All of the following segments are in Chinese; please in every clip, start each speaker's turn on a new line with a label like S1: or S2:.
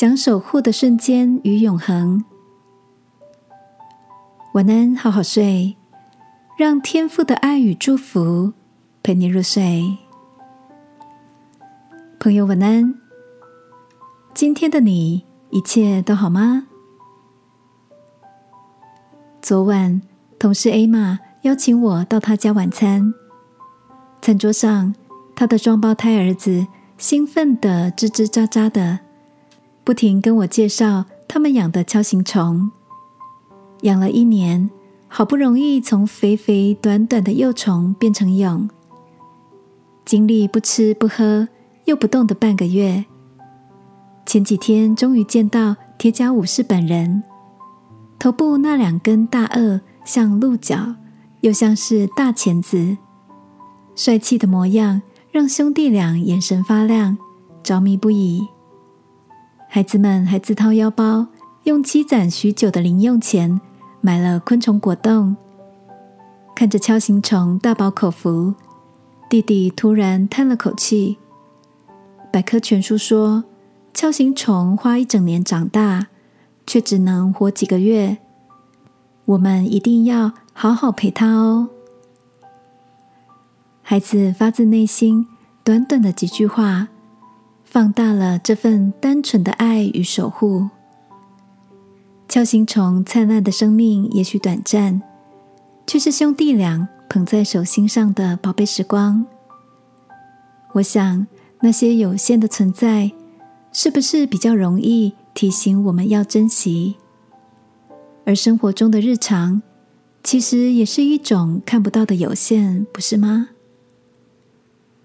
S1: 想守护的瞬间与永恒。晚安，好好睡，让天父的爱与祝福陪你入睡。朋友，晚安。今天的你一切都好吗？昨晚，同事 A 玛邀请我到他家晚餐。餐桌上，他的双胞胎儿子兴奋的吱吱喳喳的，不停跟我介绍他们养的锹形虫。养了一年，好不容易从肥肥短短的幼虫变成蛹，经历不吃不喝又不动的半个月，前几天终于见到铁甲武士本人，头部那两根大颚像鹿角，又像是大钳子，帅气的模样让兄弟俩眼神发亮，着迷不已。孩子们还自掏腰包，用积攒许久的零用钱。买了昆虫果冻，看着锹形虫大饱口福，弟弟突然叹了口气。百科全书说，锹形虫花一整年长大，却只能活几个月。我们一定要好好陪他哦。孩子发自内心，短短的几句话，放大了这份单纯的爱与守护。锹形虫灿烂的生命也许短暂，却是兄弟俩捧在手心上的宝贝时光。我想，那些有限的存在，是不是比较容易提醒我们要珍惜？而生活中的日常，其实也是一种看不到的有限，不是吗？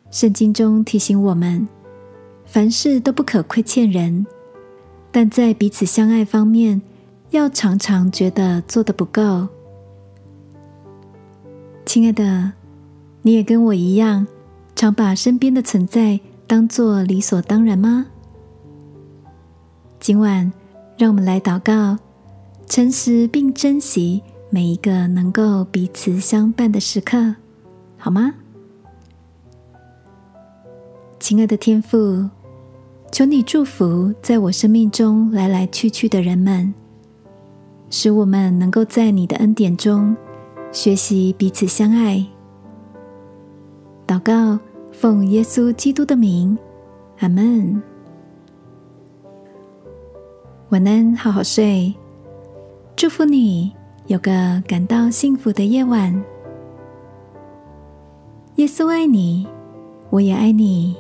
S1: 圣经中提醒我们，凡事都不可亏欠人，但在彼此相爱方面。要常常觉得做的不够，亲爱的，你也跟我一样，常把身边的存在当做理所当然吗？今晚，让我们来祷告，诚实并珍惜每一个能够彼此相伴的时刻，好吗？亲爱的天父，求你祝福在我生命中来来去去的人们。使我们能够在你的恩典中学习彼此相爱。祷告，奉耶稣基督的名，阿门。晚安，好好睡。祝福你有个感到幸福的夜晚。耶稣爱你，我也爱你。